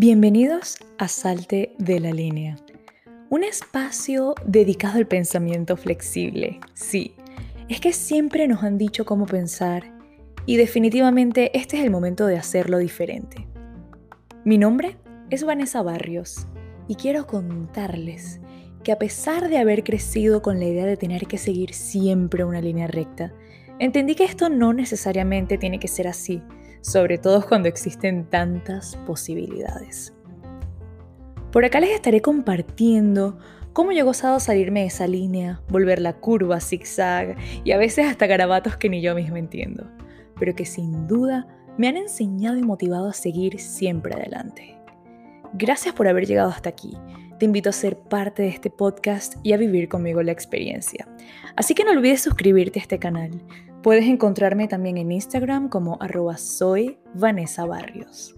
Bienvenidos a Salte de la Línea, un espacio dedicado al pensamiento flexible. Sí, es que siempre nos han dicho cómo pensar y definitivamente este es el momento de hacerlo diferente. Mi nombre es Vanessa Barrios y quiero contarles que a pesar de haber crecido con la idea de tener que seguir siempre una línea recta, entendí que esto no necesariamente tiene que ser así sobre todo cuando existen tantas posibilidades. Por acá les estaré compartiendo cómo yo he gozado salirme de esa línea, volver la curva, zigzag y a veces hasta garabatos que ni yo misma entiendo, pero que sin duda me han enseñado y motivado a seguir siempre adelante. Gracias por haber llegado hasta aquí. Te invito a ser parte de este podcast y a vivir conmigo la experiencia. Así que no olvides suscribirte a este canal. Puedes encontrarme también en Instagram como arroba soy Vanessa Barrios.